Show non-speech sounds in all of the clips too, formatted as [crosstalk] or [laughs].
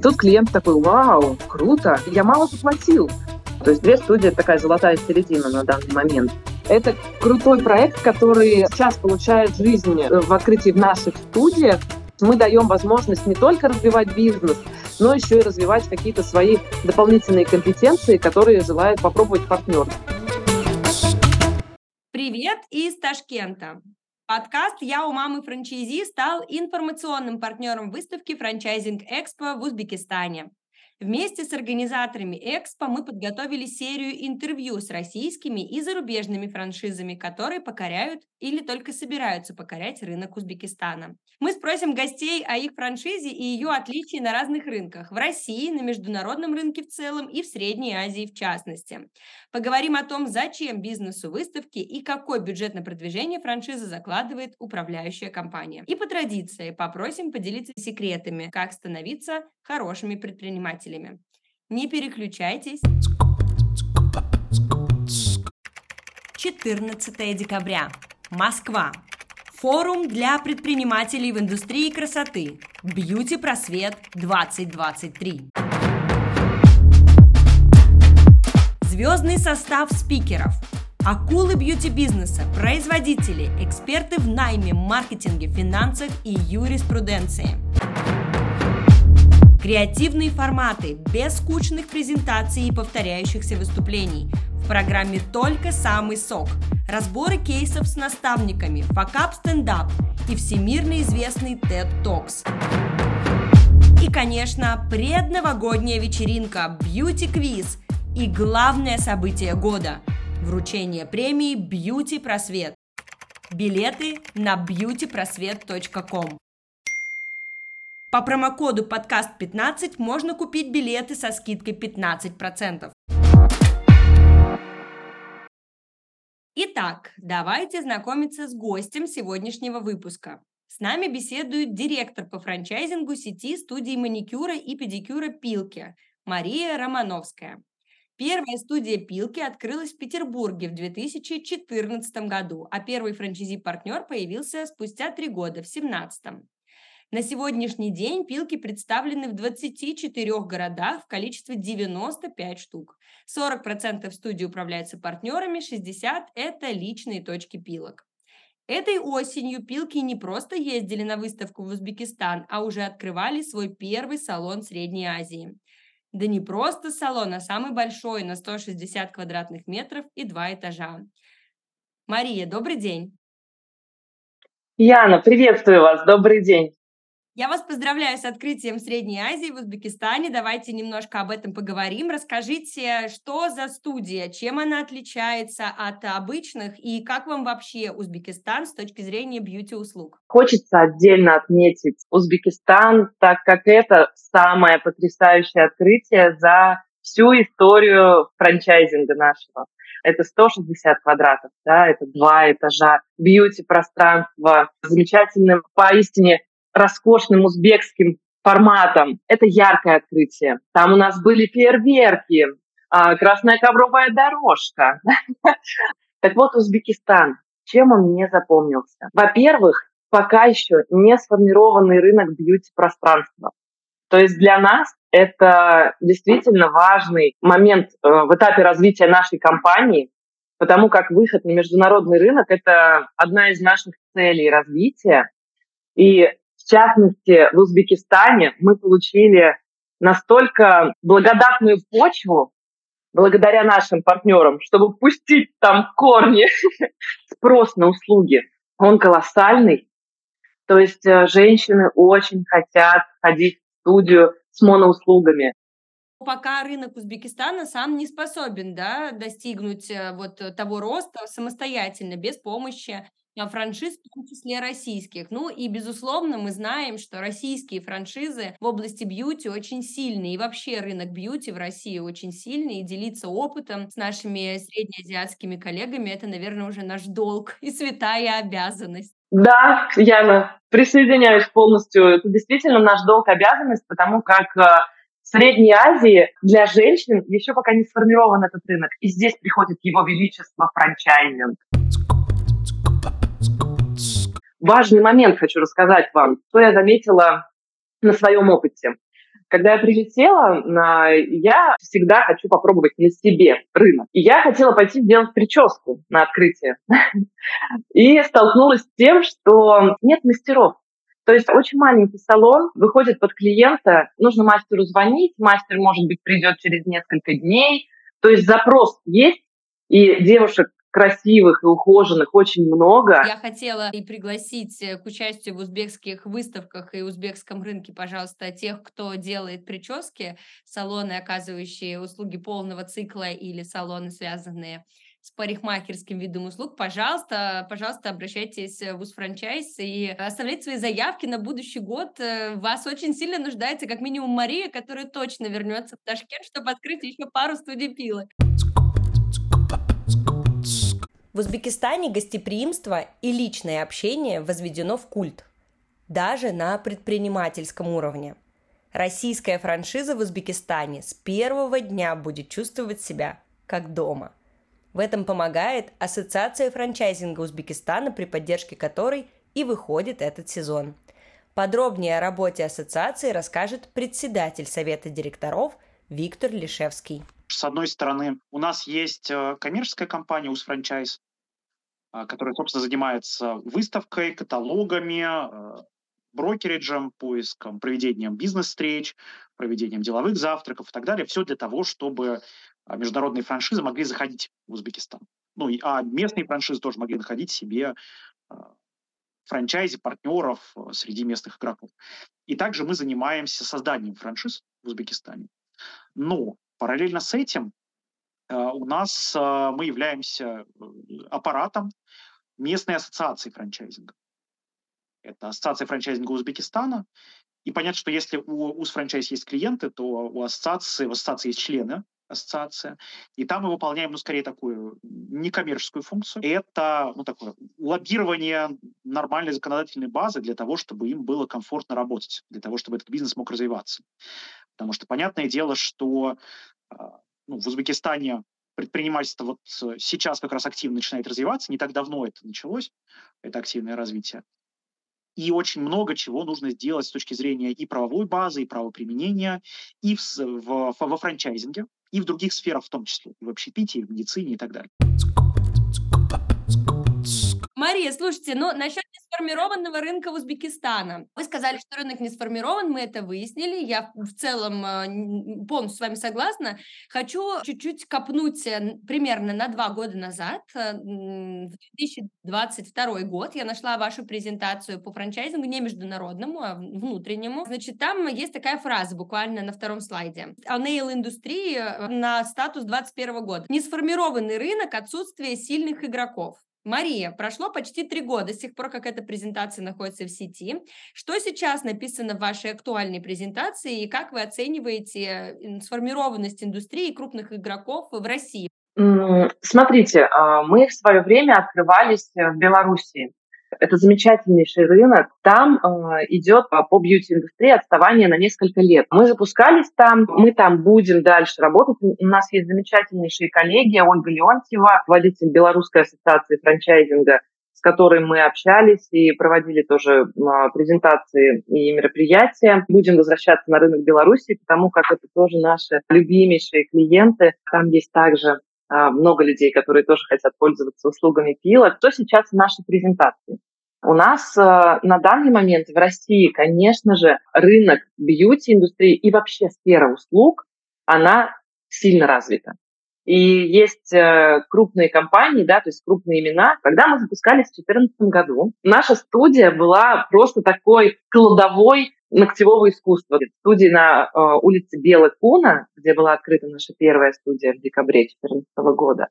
тут клиент такой, вау, круто, я мало заплатил. То есть две студии – такая золотая середина на данный момент. Это крутой проект, который сейчас получает жизнь в открытии в наших студиях. Мы даем возможность не только развивать бизнес, но еще и развивать какие-то свои дополнительные компетенции, которые желает попробовать партнер. Привет из Ташкента. Подкаст «Я у мамы франчайзи» стал информационным партнером выставки «Франчайзинг Экспо» в Узбекистане. Вместе с организаторами Экспо мы подготовили серию интервью с российскими и зарубежными франшизами, которые покоряют или только собираются покорять рынок Узбекистана. Мы спросим гостей о их франшизе и ее отличии на разных рынках – в России, на международном рынке в целом и в Средней Азии в частности. Поговорим о том, зачем бизнесу выставки и какой бюджет на продвижение франшизы закладывает управляющая компания. И по традиции попросим поделиться секретами, как становиться хорошими предпринимателями. Не переключайтесь. 14 декабря. Москва. Форум для предпринимателей в индустрии красоты. Бьюти Просвет 2023. Звездный состав спикеров. Акулы бьюти-бизнеса, производители, эксперты в найме, маркетинге, финансах и юриспруденции. Креативные форматы, без скучных презентаций и повторяющихся выступлений. В программе только самый сок – разборы кейсов с наставниками, факап стендап и всемирно известный TED Talks. И, конечно, предновогодняя вечеринка Quiz и главное событие года – вручение премии Beauty Просвет. Билеты на beautyprosвет.com. По промокоду подкаст 15 можно купить билеты со скидкой 15%. Итак, давайте знакомиться с гостем сегодняшнего выпуска. С нами беседует директор по франчайзингу сети студии маникюра и педикюра «Пилки» Мария Романовская. Первая студия «Пилки» открылась в Петербурге в 2014 году, а первый франчайзи-партнер появился спустя три года, в 2017. На сегодняшний день пилки представлены в 24 городах в количестве 95 штук. 40% студии управляются партнерами, 60% – это личные точки пилок. Этой осенью пилки не просто ездили на выставку в Узбекистан, а уже открывали свой первый салон Средней Азии. Да не просто салон, а самый большой, на 160 квадратных метров и два этажа. Мария, добрый день. Яна, приветствую вас, добрый день. Я вас поздравляю с открытием Средней Азии в Узбекистане. Давайте немножко об этом поговорим. Расскажите, что за студия, чем она отличается от обычных и как вам вообще Узбекистан с точки зрения бьюти-услуг? Хочется отдельно отметить Узбекистан, так как это самое потрясающее открытие за всю историю франчайзинга нашего. Это 160 квадратов, да, это два этажа, бьюти-пространство, замечательным, поистине роскошным узбекским форматом. Это яркое открытие. Там у нас были фейерверки, а, красная ковровая дорожка. [laughs] Так вот, Узбекистан. Чем он мне запомнился? Во-первых, пока еще не сформированный рынок бьюти-пространства. То есть для нас это действительно важный момент э, в этапе развития нашей компании, потому как выход на международный рынок – это одна из наших целей развития. И в частности, в Узбекистане мы получили настолько благодатную почву, благодаря нашим партнерам, чтобы пустить там корни, [laughs] спрос на услуги, он колоссальный. То есть э, женщины очень хотят ходить в студию с моноуслугами. Пока рынок Узбекистана сам не способен да, достигнуть э, вот того роста самостоятельно, без помощи франшиз, в том числе российских. Ну и, безусловно, мы знаем, что российские франшизы в области бьюти очень сильные. И вообще рынок бьюти в России очень сильный. И делиться опытом с нашими среднеазиатскими коллегами – это, наверное, уже наш долг и святая обязанность. Да, Яна, присоединяюсь полностью. Это действительно наш долг, обязанность, потому как э, в Средней Азии для женщин еще пока не сформирован этот рынок. И здесь приходит его величество франчайзинг важный момент хочу рассказать вам, что я заметила на своем опыте. Когда я прилетела, я всегда хочу попробовать на себе рынок. И я хотела пойти сделать прическу на открытие. [laughs] И столкнулась с тем, что нет мастеров. То есть очень маленький салон, выходит под клиента, нужно мастеру звонить, мастер, может быть, придет через несколько дней. То есть запрос есть, и девушек красивых и ухоженных очень много. Я хотела и пригласить э, к участию в узбекских выставках и узбекском рынке, пожалуйста, тех, кто делает прически, салоны, оказывающие услуги полного цикла или салоны, связанные с парикмахерским видом услуг, пожалуйста, пожалуйста, обращайтесь в УЗ-франчайз и оставляйте свои заявки на будущий год. Э, вас очень сильно нуждается, как минимум, Мария, которая точно вернется в Ташкент, чтобы открыть еще пару студий пилок. В Узбекистане гостеприимство и личное общение возведено в культ, даже на предпринимательском уровне. Российская франшиза в Узбекистане с первого дня будет чувствовать себя как дома. В этом помогает Ассоциация франчайзинга Узбекистана, при поддержке которой и выходит этот сезон. Подробнее о работе ассоциации расскажет председатель Совета директоров Виктор Лишевский. С одной стороны, у нас есть э, коммерческая компания УСФранчайз, э, которая, собственно, занимается выставкой, каталогами, э, брокериджем, поиском, проведением бизнес-встреч, проведением деловых завтраков и так далее. Все для того, чтобы международные франшизы могли заходить в Узбекистан. Ну, а местные франшизы тоже могли находить себе франчайзи, партнеров среди местных игроков. И также мы занимаемся созданием франшиз в Узбекистане. Но Параллельно с этим э, у нас э, мы являемся э, аппаратом местной ассоциации франчайзинга. Это ассоциация франчайзинга Узбекистана. И понятно, что если у УЗ-франчайз есть клиенты, то у ассоциации, у ассоциации есть члены ассоциация. И там мы выполняем, ну, скорее, такую некоммерческую функцию. Это, ну, такое лоббирование нормальной законодательной базы для того, чтобы им было комфортно работать, для того, чтобы этот бизнес мог развиваться. Потому что понятное дело, что а, ну, в Узбекистане предпринимательство вот сейчас как раз активно начинает развиваться, не так давно это началось, это активное развитие. И очень много чего нужно сделать с точки зрения и правовой базы, и правоприменения, и в, в, во франчайзинге, и в других сферах в том числе, в общепитии, в медицине и так далее. Мария, слушайте, ну насчет несформированного рынка Узбекистана. Вы сказали, что рынок не сформирован, мы это выяснили. Я в целом э, полностью с вами согласна. Хочу чуть-чуть копнуть э, примерно на два года назад, э, в 2022 год, я нашла вашу презентацию по франчайзингу, не международному, а внутреннему. Значит, там есть такая фраза буквально на втором слайде. О нейл-индустрии на статус 2021 года. Несформированный рынок, отсутствие сильных игроков. Мария, прошло почти три года с тех пор, как эта презентация находится в сети. Что сейчас написано в вашей актуальной презентации и как вы оцениваете сформированность индустрии крупных игроков в России? Смотрите, а, мы в свое время открывались в Беларуси. Это замечательнейший рынок. Там э, идет по бьюти-индустрии отставание на несколько лет. Мы запускались там, мы там будем дальше работать. У нас есть замечательнейшие коллеги. Ольга Леонтьева, водитель Белорусской ассоциации франчайзинга, с которой мы общались и проводили тоже презентации и мероприятия. Будем возвращаться на рынок Беларуси, потому как это тоже наши любимейшие клиенты. Там есть также много людей, которые тоже хотят пользоваться услугами пила. Что сейчас в нашей презентации? У нас э, на данный момент в России, конечно же, рынок бьюти-индустрии и вообще сфера услуг, она сильно развита. И есть э, крупные компании, да, то есть крупные имена. Когда мы запускались в 2014 году, наша студия была просто такой кладовой ногтевого искусства. Студии на э, улице Белой Куна, где была открыта наша первая студия в декабре 2014 года,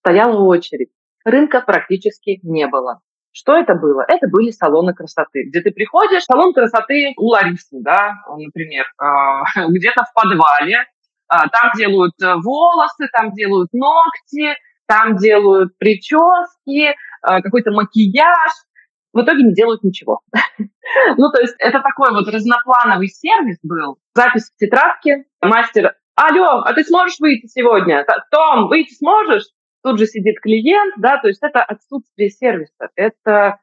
стояла очередь. Рынка практически не было. Что это было? Это были салоны красоты, где ты приходишь, салон красоты у Ларисы, да, например, э, [laughs] где-то в подвале, э, там делают э, волосы, там делают ногти, там делают прически, э, какой-то макияж, в итоге не делают ничего. [laughs] ну, то есть это такой вот разноплановый сервис был. Запись в тетрадке, мастер, алло, а ты сможешь выйти сегодня? Том, выйти сможешь? Тут же сидит клиент, да, то есть это отсутствие сервиса, это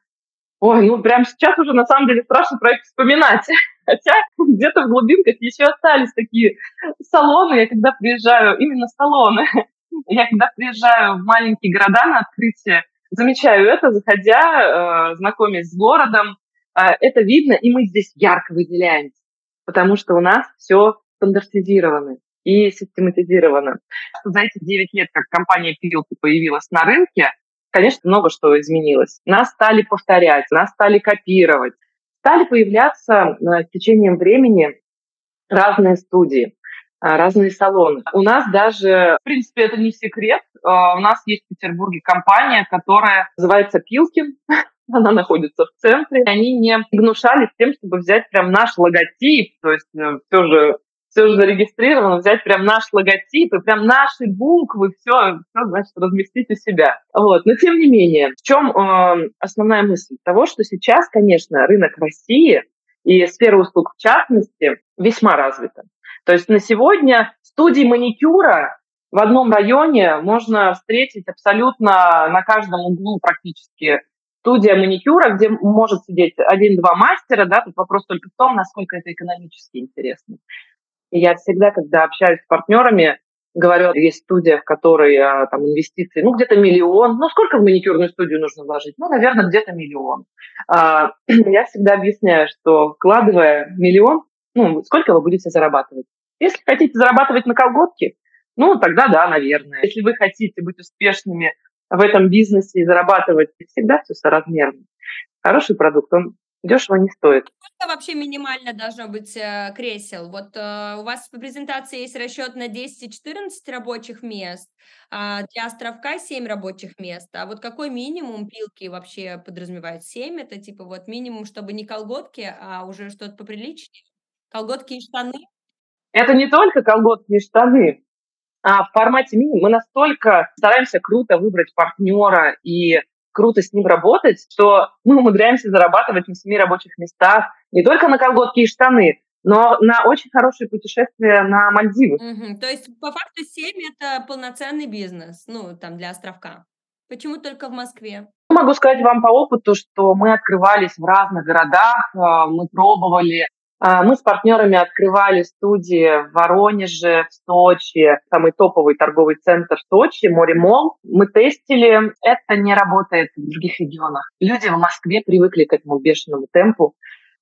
Ой, ну прям сейчас уже на самом деле страшно про это вспоминать. [laughs] Хотя где-то в глубинках еще остались такие салоны. Я когда приезжаю, именно салоны, [laughs] я когда приезжаю в маленькие города на открытие, замечаю это, заходя, э, знакомясь с городом, э, это видно, и мы здесь ярко выделяемся, потому что у нас все стандартизировано и систематизировано. За эти 9 лет, как компания Пилки появилась на рынке, конечно, много что изменилось. Нас стали повторять, нас стали копировать. Стали появляться э, с течением времени разные студии, разные салоны. У нас даже, в принципе, это не секрет, э, у нас есть в Петербурге компания, которая называется Пилкин. [laughs] Она находится в центре. Они не гнушались тем, чтобы взять прям наш логотип, то есть все же все уже зарегистрировано, взять прям наш логотип и прям наши буквы, все, все значит, разместить у себя. Вот. Но тем не менее, в чем э, основная мысль того, что сейчас, конечно, рынок России и сфера услуг в частности весьма развита. То есть на сегодня студии маникюра в одном районе можно встретить абсолютно на каждом углу практически студия маникюра, где может сидеть один-два мастера, да, тут вопрос только в том, насколько это экономически интересно. И я всегда, когда общаюсь с партнерами, говорю, есть студия, в которой а, там инвестиции, ну, где-то миллион. Ну, сколько в маникюрную студию нужно вложить? Ну, наверное, где-то миллион. А, [clears throat] я всегда объясняю, что вкладывая миллион, ну, сколько вы будете зарабатывать? Если хотите зарабатывать на колготке, ну, тогда да, наверное. Если вы хотите быть успешными в этом бизнесе и зарабатывать, всегда все соразмерно. Хороший продукт, он Дешево не стоит. Сколько вообще минимально должно быть э, кресел? Вот э, у вас по презентации есть расчет на 10-14 рабочих мест, а для островка 7 рабочих мест. А вот какой минимум пилки вообще подразумевает? 7 это типа вот минимум, чтобы не колготки, а уже что-то поприличнее? Колготки и штаны? Это не только колготки и штаны, а в формате мини мы настолько стараемся круто выбрать партнера и круто с ним работать, что мы умудряемся зарабатывать на семи рабочих местах не только на колготки и штаны, но на очень хорошие путешествия на Мальдивы. Угу. То есть, по факту, 7 – это полноценный бизнес, ну, там, для островка. Почему только в Москве? Могу сказать вам по опыту, что мы открывались в разных городах, а, мы пробовали мы с партнерами открывали студии в Воронеже, в Сочи, самый топовый торговый центр Сочи, Море Мол. Мы тестили, это не работает в других регионах. Люди в Москве привыкли к этому бешеному темпу.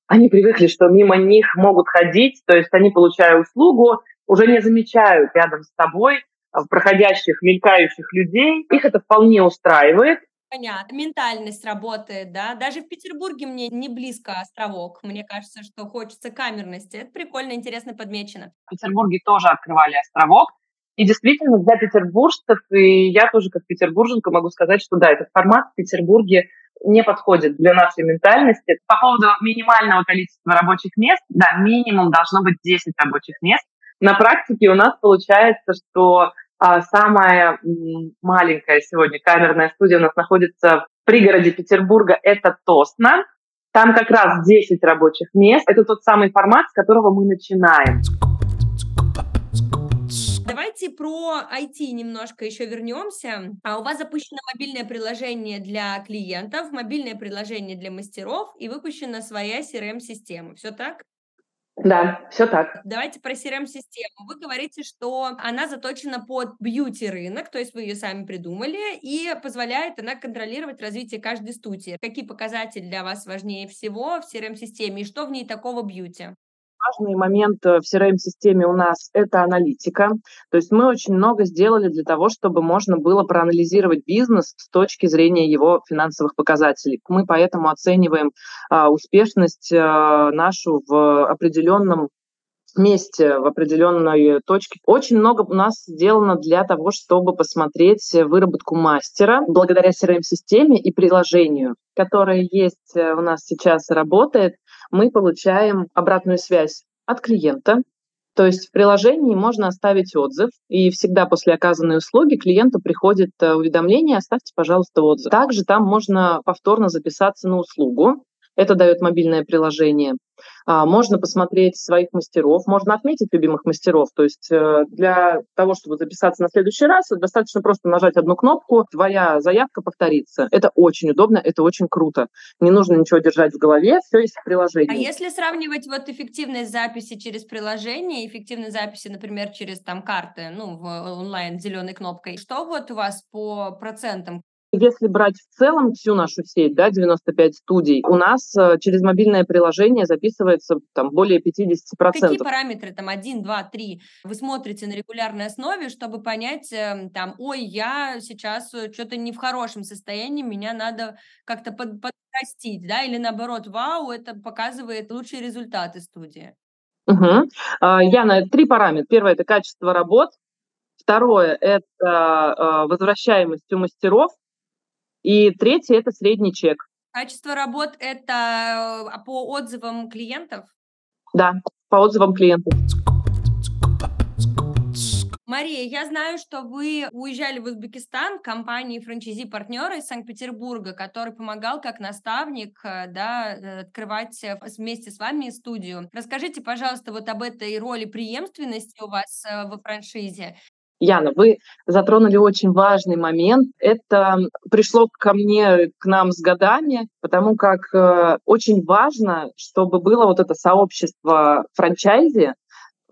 Они привыкли, что мимо них могут ходить, то есть они, получая услугу, уже не замечают рядом с тобой проходящих, мелькающих людей. Их это вполне устраивает. Понятно. Ментальность работает, да. Даже в Петербурге мне не близко островок. Мне кажется, что хочется камерности. Это прикольно, интересно подмечено. В Петербурге тоже открывали островок. И действительно, для петербуржцев, и я тоже как петербурженка могу сказать, что да, этот формат в Петербурге не подходит для нашей ментальности. По поводу минимального количества рабочих мест, да, минимум должно быть 10 рабочих мест. На практике у нас получается, что самая маленькая сегодня камерная студия у нас находится в пригороде Петербурга, это Тосна. Там как раз 10 рабочих мест. Это тот самый формат, с которого мы начинаем. Давайте про IT немножко еще вернемся. А у вас запущено мобильное приложение для клиентов, мобильное приложение для мастеров и выпущена своя CRM-система. Все так? Да, все так. Давайте про CRM-систему. Вы говорите, что она заточена под бьюти-рынок, то есть вы ее сами придумали, и позволяет она контролировать развитие каждой студии. Какие показатели для вас важнее всего в CRM-системе и что в ней такого бьюти? Важный момент э, в CRM-системе у нас – это аналитика. То есть мы очень много сделали для того, чтобы можно было проанализировать бизнес с точки зрения его финансовых показателей. Мы поэтому оцениваем а, успешность а, нашу в определенном месте, в определенной точке. Очень много у нас сделано для того, чтобы посмотреть выработку мастера благодаря CRM-системе и приложению, которое есть э, у нас сейчас работает мы получаем обратную связь от клиента. То есть в приложении можно оставить отзыв, и всегда после оказанной услуги клиенту приходит э, уведомление «оставьте, пожалуйста, отзыв». Также там можно повторно записаться на услугу. Это дает мобильное приложение. А, можно посмотреть своих мастеров, можно отметить любимых мастеров. То есть э, для того, чтобы записаться на следующий раз, достаточно просто нажать одну кнопку, твоя заявка повторится. Это очень удобно, это очень круто. Не нужно ничего держать в голове, все есть в приложении. А если сравнивать вот эффективность записи через приложение, эффективность записи, например, через там карты, ну, в онлайн зеленой кнопкой, что вот у вас по процентам? Если брать в целом всю нашу сеть, да, 95 студий, у нас э, через мобильное приложение записывается там более 50%. Какие параметры, там, 1, 2, 3, вы смотрите на регулярной основе, чтобы понять, эм, там, ой, я сейчас э, что-то не в хорошем состоянии, меня надо как-то под, подрастить, да, или наоборот, вау, это показывает лучшие результаты студии. Угу. Яна, три параметра. Первое – это качество работ. Второе – это а, возвращаемость у мастеров. И третье – это средний чек. Качество работ – это э, по отзывам клиентов? Да, по отзывам клиентов. Мария, я знаю, что вы уезжали в Узбекистан компании франчайзи-партнера из Санкт-Петербурга, который помогал как наставник э, да, э, открывать вместе с вами студию. Расскажите, пожалуйста, вот об этой роли преемственности у вас во франшизе Яна, вы затронули очень важный момент. Это пришло ко мне, к нам с годами, потому как э, очень важно, чтобы было вот это сообщество франчайзи,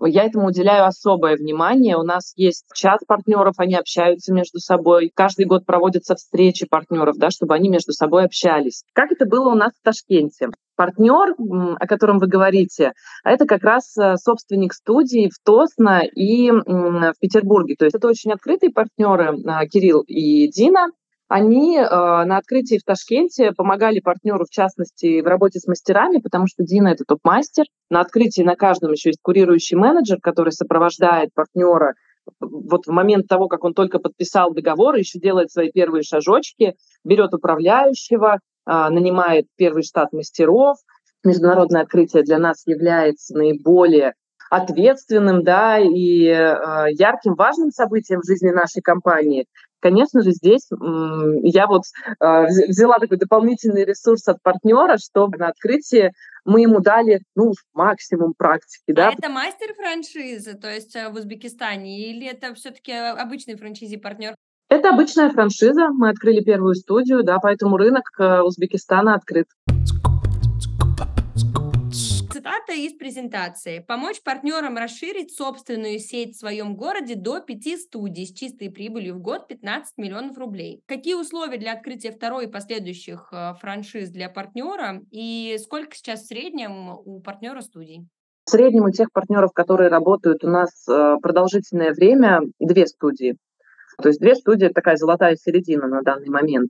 я этому уделяю особое внимание. У нас есть чат партнеров, они общаются между собой. Каждый год проводятся встречи партнеров, да, чтобы они между собой общались. Как это было у нас в Ташкенте? Партнер, о котором вы говорите, это как раз э, собственник студии в Тосно и в Петербурге. То есть это очень открытые партнеры э, Кирилл и Дина. Они э, на открытии в Ташкенте помогали партнеру, в частности, в работе с мастерами, потому что Дина – это топ-мастер. На открытии на каждом еще есть курирующий менеджер, который сопровождает партнера вот в момент того, как он только подписал договор, еще делает свои первые шажочки, берет управляющего, э, нанимает первый штат мастеров. Международное открытие для нас является наиболее ответственным да, и э, ярким, важным событием в жизни нашей компании. Конечно же, здесь я вот э, взяла такой дополнительный ресурс от партнера, чтобы на открытии мы ему дали ну, максимум практики. Да? А это мастер франшизы, то есть э, в Узбекистане, или это все-таки обычный франшизи-партнер? Это обычная франшиза. Мы открыли первую студию, да, поэтому рынок э, Узбекистана открыт. Цитата из презентации. Помочь партнерам расширить собственную сеть в своем городе до 5 студий с чистой прибылью в год 15 миллионов рублей. Какие условия для открытия второй и последующих э, франшиз для партнера и сколько сейчас в среднем у партнера студий? В среднем у тех партнеров, которые работают у нас э, продолжительное время, две студии. То есть две студии – такая золотая середина на данный момент.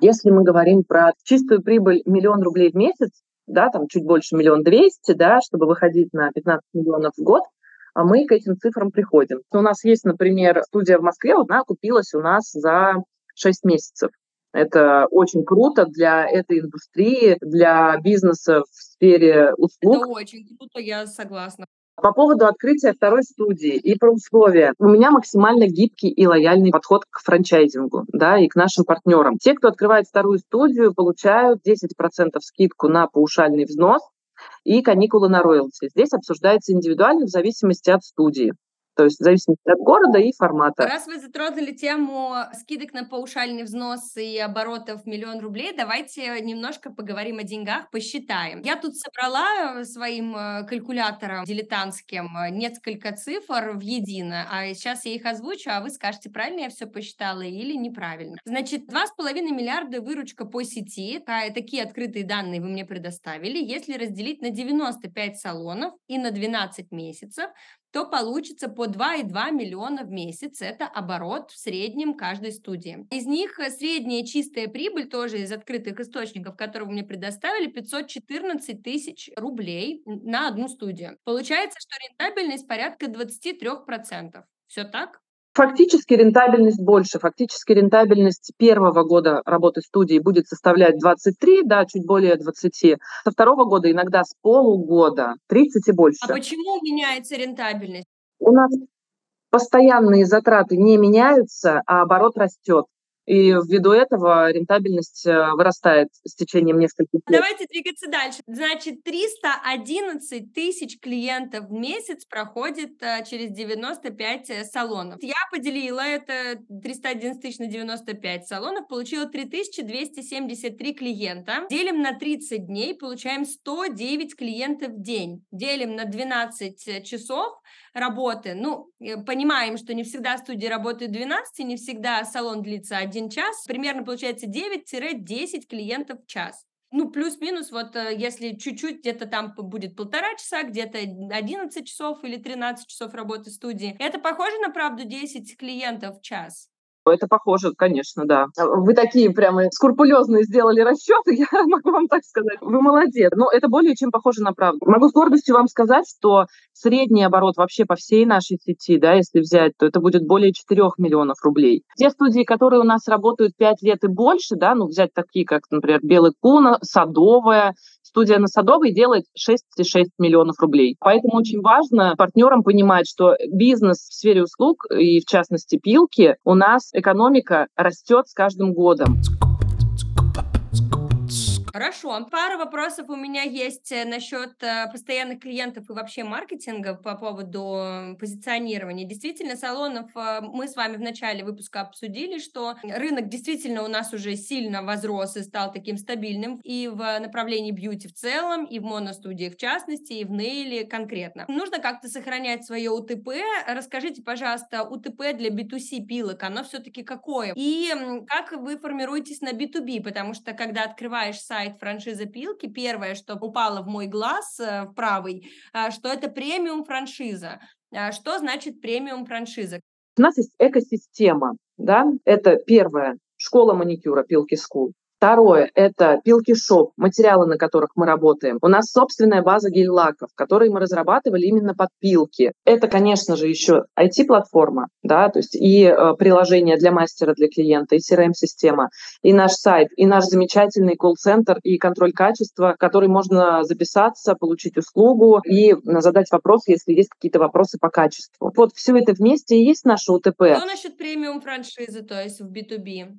Если мы говорим про чистую прибыль миллион рублей в месяц, да, там чуть больше миллион двести, да, чтобы выходить на 15 миллионов в год, а мы к этим цифрам приходим. У нас есть, например, студия в Москве, вот она купилась у нас за 6 месяцев. Это очень круто для этой индустрии, для бизнеса в сфере услуг. Это очень круто, я согласна. По поводу открытия второй студии и про условия. У меня максимально гибкий и лояльный подход к франчайзингу да, и к нашим партнерам. Те, кто открывает вторую студию, получают 10% скидку на паушальный взнос и каникулы на роялти. Здесь обсуждается индивидуально в зависимости от студии то есть в зависимости от города и формата. Раз вы затронули тему скидок на паушальный взнос и оборотов миллион рублей, давайте немножко поговорим о деньгах, посчитаем. Я тут собрала своим э, калькулятором дилетантским э, несколько цифр в едино, а сейчас я их озвучу, а вы скажете, правильно я все посчитала или неправильно. Значит, 2,5 миллиарда выручка по сети, такие открытые данные вы мне предоставили. Если разделить на 95 салонов и на 12 месяцев, то получится по 2,2 миллиона в месяц. Это оборот в среднем каждой студии. Из них э, средняя чистая прибыль тоже из открытых источников, которые вы мне предоставили, 514 тысяч рублей на одну студию. Получается, что рентабельность порядка 23%. Все так? Фактически рентабельность больше. Фактически рентабельность первого года работы студии будет составлять 23, да, чуть более 20. Со второго года иногда с полугода 30 и больше. А почему меняется рентабельность? У нас постоянные затраты не меняются, а оборот растет. И ввиду этого рентабельность э, вырастает с течением нескольких лет. Давайте двигаться дальше. Значит, 311 тысяч клиентов в месяц проходит э, через 95 э, салонов. Я поделила это 311 тысяч на 95 салонов, получила 3273 клиента. Делим на 30 дней, получаем 109 клиентов в день. Делим на 12 часов, работы. Ну, понимаем, что не всегда студии работают 12, не всегда салон длится один час. Примерно получается 9-10 клиентов в час. Ну, плюс-минус, вот э, если чуть-чуть где-то там будет полтора часа, где-то 11 часов или 13 часов работы студии. Это похоже на правду 10 клиентов в час? Это похоже, конечно, да. А, вы такие прямо скрупулезные сделали расчеты, [laughs] я могу вам так сказать. Вы молодец. Но это более чем похоже на правду. Могу с гордостью вам сказать, что средний оборот вообще по всей нашей сети, да, если взять, то это будет более 4 миллионов рублей. Те студии, которые у нас работают 5 лет и больше, да, ну взять такие, как, например, Белый Куна, Садовая, студия на Садовой делает 6,6 миллионов рублей. Поэтому очень важно партнерам понимать, что бизнес в сфере услуг, и в частности пилки, у нас экономика растет с каждым годом. Хорошо. Пара вопросов у меня есть э, насчет э, постоянных клиентов и вообще маркетинга по поводу позиционирования. Действительно, салонов э, мы с вами в начале выпуска обсудили, что рынок действительно у нас уже сильно возрос и стал таким стабильным и в направлении бьюти в целом, и в моностудиях в частности, и в нейле конкретно. Нужно как-то сохранять свое УТП. Расскажите, пожалуйста, УТП для B2C пилок, оно все-таки какое? И как вы формируетесь на B2B? Потому что когда открываешь сайт сайт франшизы Пилки, первое, что упало в мой глаз, э, в правый, а, что это премиум франшиза. А, что значит премиум франшиза? У нас есть экосистема, да, это первое, школа маникюра Пилки School. Второе – это пилки шоп, материалы, на которых мы работаем. У нас собственная база гель-лаков, которые мы разрабатывали именно под пилки. Это, конечно же, еще IT-платформа, да, то есть и э, приложение для мастера, для клиента, и CRM-система, и наш сайт, и наш замечательный колл-центр, и контроль качества, который можно записаться, получить услугу и задать вопрос, если есть какие-то вопросы по качеству. Вот все это вместе и есть наше УТП. Что насчет премиум франшизы, то есть в B2B?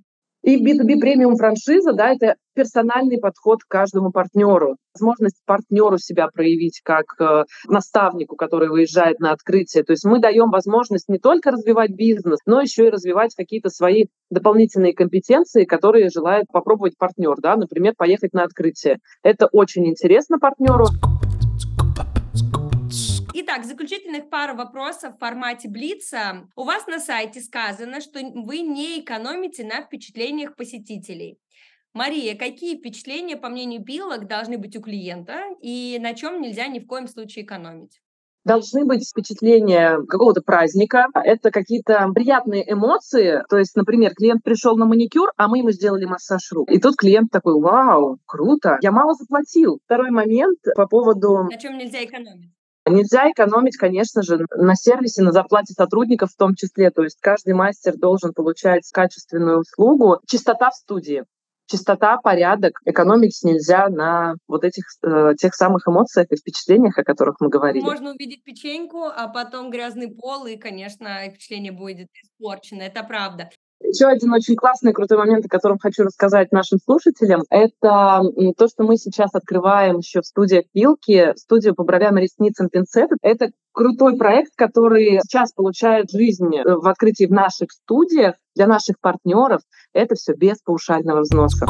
И B2B премиум франшиза, да, это персональный подход к каждому партнеру. Возможность партнеру себя проявить как э, наставнику, который выезжает на открытие. То есть мы даем возможность не только развивать бизнес, но еще и развивать какие-то свои дополнительные компетенции, которые желает попробовать партнер, да, например, поехать на открытие. Это очень интересно партнеру. Итак, заключительных пару вопросов в формате Блица. У вас на сайте сказано, что вы не экономите на впечатлениях посетителей. Мария, какие впечатления, по мнению Пилок, должны быть у клиента и на чем нельзя ни в коем случае экономить? должны быть впечатления какого-то праздника, это какие-то приятные эмоции. То есть, например, клиент пришел на маникюр, а мы ему сделали массаж рук. И тут клиент такой, вау, круто, я мало заплатил. Второй момент по поводу... На чем нельзя экономить? Нельзя экономить, конечно же, на сервисе, на зарплате сотрудников в том числе. То есть каждый мастер должен получать качественную услугу. Чистота в студии чистота, порядок. Экономить нельзя на вот этих э, тех самых эмоциях и впечатлениях, о которых мы говорили. Можно увидеть печеньку, а потом грязный пол, и, конечно, впечатление будет испорчено. Это правда. Еще один очень классный, крутой момент, о котором хочу рассказать нашим слушателям, это то, что мы сейчас открываем еще в студии Пилки, студию по бровям и ресницам пинцеты. Это крутой проект, который сейчас получает жизнь э, в открытии в наших студиях для наших партнеров. Это все без паушального взноса.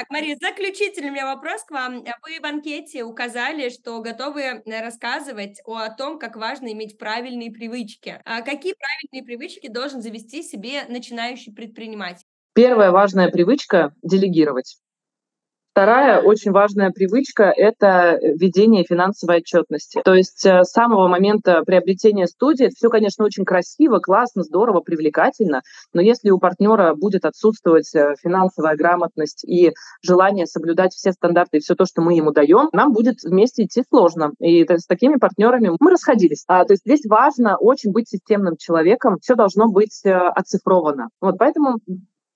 Итак, Мария, заключительный у меня вопрос к вам. Вы в анкете указали, что готовы э, рассказывать о том, как важно иметь правильные привычки. А какие правильные привычки должен завести себе начинающий предприниматель? Первая важная привычка – делегировать. Вторая очень важная привычка – это ведение финансовой отчетности. То есть э, с самого момента приобретения студии все, конечно, очень красиво, классно, здорово, привлекательно, но если у партнера будет отсутствовать э, финансовая грамотность и желание соблюдать все стандарты и все то, что мы ему даем, нам будет вместе идти сложно. И с такими партнерами мы расходились. А, то есть здесь важно очень быть системным человеком, все должно быть э, оцифровано. Вот поэтому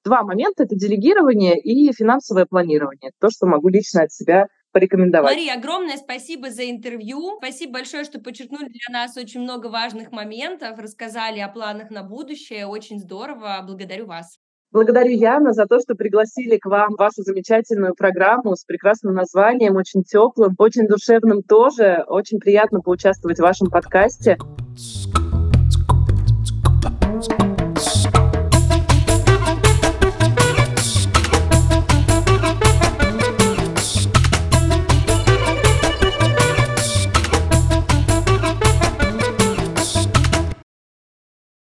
два момента – это делегирование и финансовое планирование. То, что могу лично от себя порекомендовать. Мария, огромное спасибо за интервью. Спасибо большое, что подчеркнули для нас очень много важных моментов, рассказали о планах на будущее. Очень здорово. Благодарю вас. Благодарю, Яна, за то, что пригласили к вам вашу замечательную программу с прекрасным названием, очень теплым, очень душевным тоже. Очень приятно поучаствовать в вашем подкасте.